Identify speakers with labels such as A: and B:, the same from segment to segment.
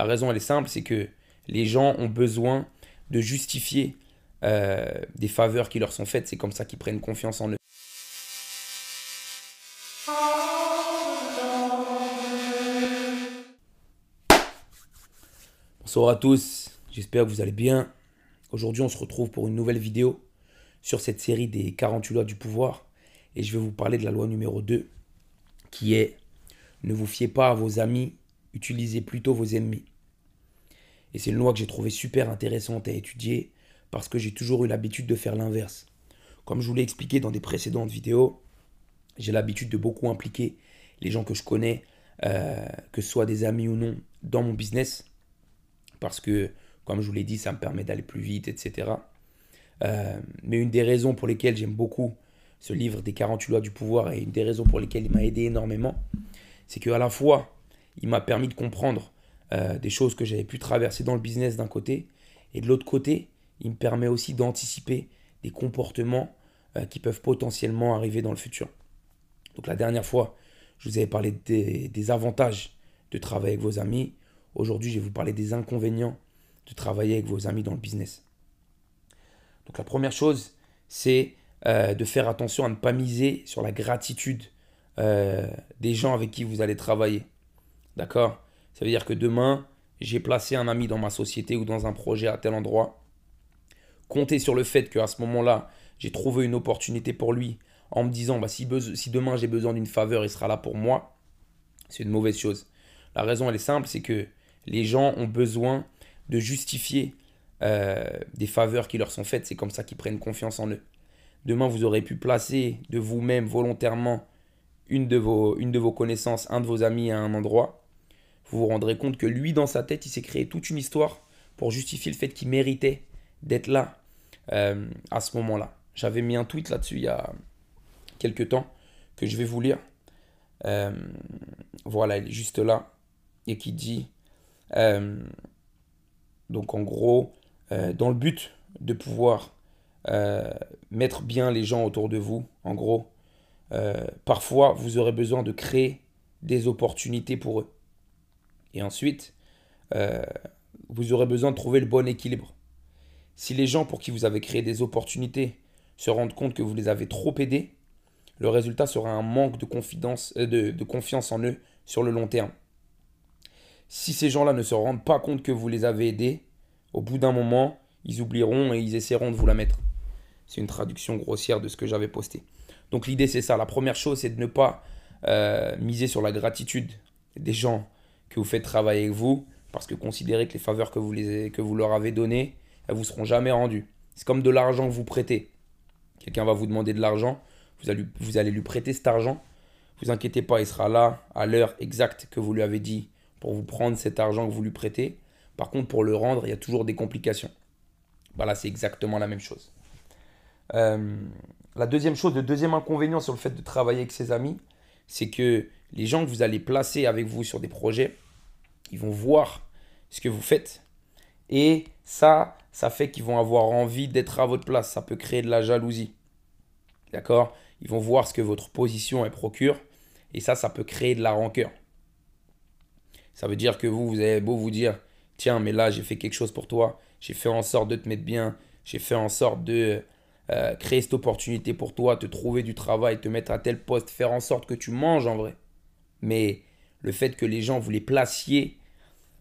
A: La raison, elle est simple, c'est que les gens ont besoin de justifier euh, des faveurs qui leur sont faites. C'est comme ça qu'ils prennent confiance en eux. Bonsoir à tous, j'espère que vous allez bien. Aujourd'hui, on se retrouve pour une nouvelle vidéo sur cette série des 48 lois du pouvoir. Et je vais vous parler de la loi numéro 2, qui est ne vous fiez pas à vos amis, utilisez plutôt vos ennemis. Et c'est une loi que j'ai trouvée super intéressante à étudier parce que j'ai toujours eu l'habitude de faire l'inverse. Comme je vous l'ai expliqué dans des précédentes vidéos, j'ai l'habitude de beaucoup impliquer les gens que je connais, euh, que ce soit des amis ou non, dans mon business. Parce que, comme je vous l'ai dit, ça me permet d'aller plus vite, etc. Euh, mais une des raisons pour lesquelles j'aime beaucoup ce livre des 48 lois du pouvoir et une des raisons pour lesquelles il m'a aidé énormément, c'est qu'à la fois, il m'a permis de comprendre euh, des choses que j'avais pu traverser dans le business d'un côté, et de l'autre côté, il me permet aussi d'anticiper des comportements euh, qui peuvent potentiellement arriver dans le futur. Donc la dernière fois, je vous avais parlé des, avantages de travailler avec vos amis. Aujourd'hui, je vais vous parler des inconvénients de travailler avec vos amis dans le business. Donc la première chose, c'est euh, de faire attention à ne pas miser sur la gratitude des gens avec qui vous allez travailler. D'accord? Ça veut dire que demain, j'ai placé un ami dans ma société ou dans un projet à tel endroit. Comptez sur le fait qu'à ce moment-là, j'ai trouvé une opportunité pour lui en me disant bah, si, demain j'ai besoin d'une faveur, il sera là pour moi. C'est une mauvaise chose. La raison, elle est simple, c'est que les gens ont besoin de justifier euh, des faveurs qui leur sont faites. C'est comme ça qu'ils prennent confiance en eux. Demain, vous aurez pu placer de vous-même volontairement une de vos connaissances, un de vos amis à un endroit, vous vous rendrez compte que lui, dans sa tête, il s'est créé toute une histoire pour justifier le fait qu'il méritait d'être là euh, à ce moment-là. J'avais mis un tweet là-dessus il y a quelques temps que je vais vous lire. Euh, voilà, il est juste là et qui dit euh, donc en gros, dans le but de pouvoir mettre bien les gens autour de vous, en gros, parfois vous aurez besoin de créer des opportunités pour eux. Et ensuite, euh, vous aurez besoin de trouver le bon équilibre. Si les gens pour qui vous avez créé des opportunités se rendent compte que vous les avez trop aidés, le résultat sera un manque de, euh, de confiance en eux sur le long terme. Si ces gens-là ne se rendent pas compte que vous les avez aidés, au bout d'un moment, ils oublieront et ils essaieront de vous la mettre. C'est une traduction grossière de ce que j'avais posté. Donc l'idée c'est ça. La première chose c'est de ne pas euh, miser sur la gratitude des gens que vous faites travailler avec vous, parce que considérez que les faveurs que vous, leur avez données, elles vous seront jamais rendues. C'est comme de l'argent que vous prêtez. Quelqu'un va vous demander de l'argent, vous allez, vous allez lui prêter cet argent. Vous inquiétez pas, il sera là à l'heure exacte que vous lui avez dit pour vous prendre cet argent que vous lui prêtez. Par contre, pour le rendre, il y a toujours des complications. Voilà, c'est exactement la même chose. Euh, la deuxième chose, le deuxième inconvénient sur le fait de travailler avec ses amis, c'est que les gens que vous allez placer avec vous sur des projets, ils vont voir ce que vous faites. Et ça, ça fait qu'ils vont avoir envie d'être à votre place. Ça peut créer de la jalousie. D'accord? Ils vont voir ce que votre position procure. Et ça, ça peut créer de la rancœur. Ça veut dire que vous, vous avez beau vous dire, tiens, mais là, j'ai fait quelque chose pour toi. J'ai fait en sorte de te mettre bien. J'ai fait en sorte de euh, créer cette opportunité pour toi, te trouver du travail, te mettre à tel poste, faire en sorte que tu manges en vrai. Mais le fait que les gens vous les placiez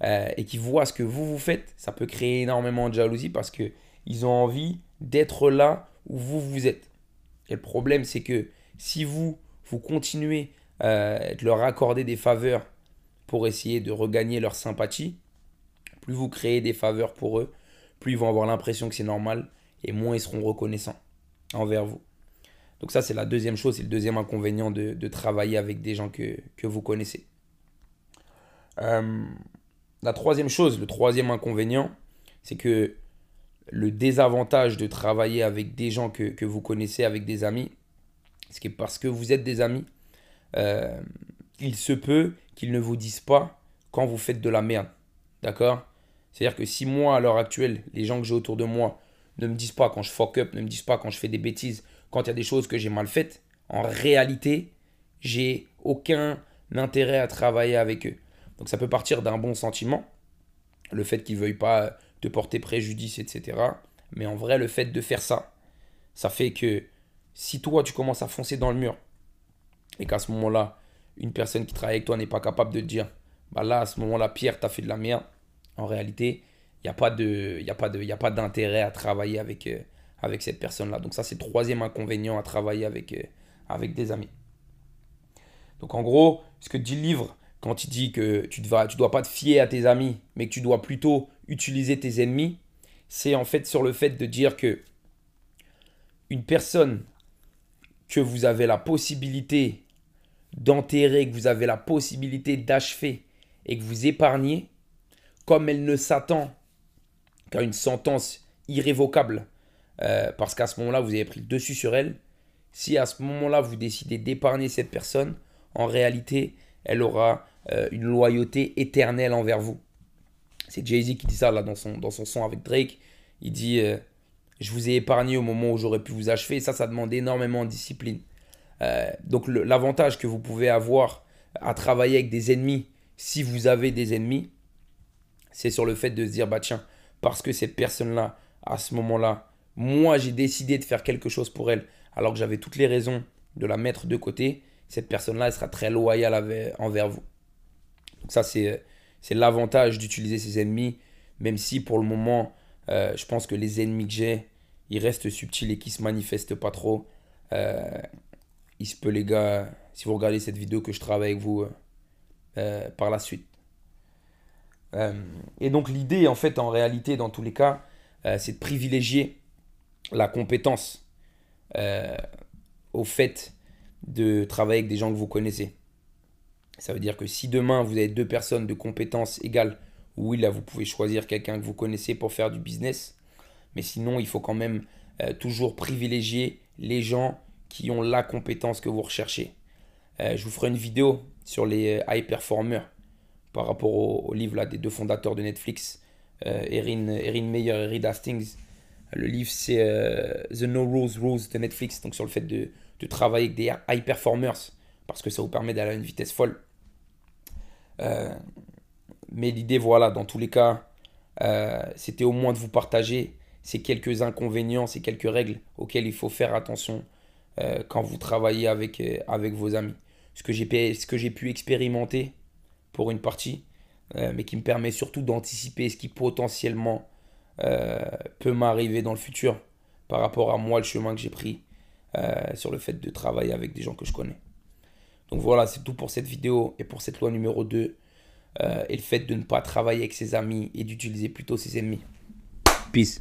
A: euh, et qu'ils voient ce que vous vous faites, ça peut créer énormément de jalousie parce que ils ont envie d'être là où vous vous êtes. Et le problème, c'est que si vous, vous continuez euh, de leur accorder des faveurs pour essayer de regagner leur sympathie, plus vous créez des faveurs pour eux, plus ils vont avoir l'impression que c'est normal, et moins ils seront reconnaissants envers vous. Donc ça, c'est la deuxième chose, c'est le deuxième inconvénient de, travailler avec des gens que, vous connaissez. Euh, la troisième chose, le troisième inconvénient, c'est que le désavantage de travailler avec des gens que, vous connaissez, avec des amis, c'est que parce que vous êtes des amis, euh, il se peut qu'ils ne vous disent pas quand vous faites de la merde. D'accord? C'est-à-dire que si moi, à l'heure actuelle, les gens que j'ai autour de moi, ne me disent pas quand je fuck up, ne me disent pas quand je fais des bêtises, quand il y a des choses que j'ai mal faites. En réalité, j'ai aucun intérêt à travailler avec eux. Donc ça peut partir d'un bon sentiment, le fait qu'ils ne veuillent pas te porter préjudice, etc. Mais en vrai, le fait de faire ça, ça fait que si toi, tu commences à foncer dans le mur, et qu'à ce moment-là, une personne qui travaille avec toi n'est pas capable de te dire, bah là, à ce moment-là, Pierre, tu as fait de la merde, en réalité, il n'y a pas d'intérêt à travailler avec, euh, avec cette personne-là. Donc ça, c'est le troisième inconvénient à travailler avec, euh, avec des amis. Donc en gros, ce que dit le livre, quand il dit que tu ne tu dois pas te fier à tes amis, mais que tu dois plutôt utiliser tes ennemis, c'est en fait sur le fait de dire que une personne que vous avez la possibilité d'enterrer, que vous avez la possibilité d'achever et que vous épargnez, comme elle ne s'attend qu'à une sentence irrévocable, euh, parce qu'à ce moment-là, vous avez pris le dessus sur elle, si à ce moment-là, vous décidez d'épargner cette personne, en réalité, elle aura euh, une loyauté éternelle envers vous. C'est Jay-Z qui dit ça là dans son, dans son son avec Drake. Il dit euh, Je vous ai épargné au moment où j'aurais pu vous achever. ça, ça demande énormément de discipline. Donc l'avantage que vous pouvez avoir à travailler avec des ennemis, si vous avez des ennemis, c'est sur le fait de se dire, bah tiens, parce que cette personne-là, à ce moment-là, moi j'ai décidé de faire quelque chose pour elle, alors que j'avais toutes les raisons de la mettre de côté, cette personne-là, elle sera très loyale envers vous. Donc ça, c'est l'avantage d'utiliser ses ennemis, même si pour le moment, euh, je pense que les ennemis que j'ai, ils restent subtils et qui se manifestent pas trop. Euh, il se peut les gars, si vous regardez cette vidéo, que je travaille avec vous euh, par la suite. Et donc l'idée, en fait, en réalité, dans tous les cas, c'est de privilégier la compétence au fait de travailler avec des gens que vous connaissez. Ça veut dire que si demain vous avez deux personnes de compétences égales, oui, là vous pouvez choisir quelqu'un que vous connaissez pour faire du business. Mais sinon, il faut quand même toujours privilégier les gens qui ont la compétence que vous recherchez. Euh, je vous ferai une vidéo sur les euh, high performers par rapport au, livre là, des deux fondateurs de Netflix, euh, Erin, Erin Meyer et Reed Hastings. Le livre, c'est The No Rules Rules de Netflix, donc sur le fait de, de, travailler avec des high performers, parce que ça vous permet d'aller à une vitesse folle. mais l'idée, voilà, dans tous les cas, c'était au moins de vous partager ces quelques inconvénients, ces quelques règles auxquelles il faut faire attention euh, quand vous travaillez avec, euh, avec vos amis. Ce que j'ai pu expérimenter pour une partie, euh, mais qui me permet surtout d'anticiper ce qui potentiellement peut m'arriver dans le futur par rapport à moi, le chemin que j'ai pris sur le fait de travailler avec des gens que je connais. Donc voilà, c'est tout pour cette vidéo et pour cette loi numéro 2. et le fait de ne pas travailler avec ses amis et d'utiliser plutôt ses ennemis. Peace.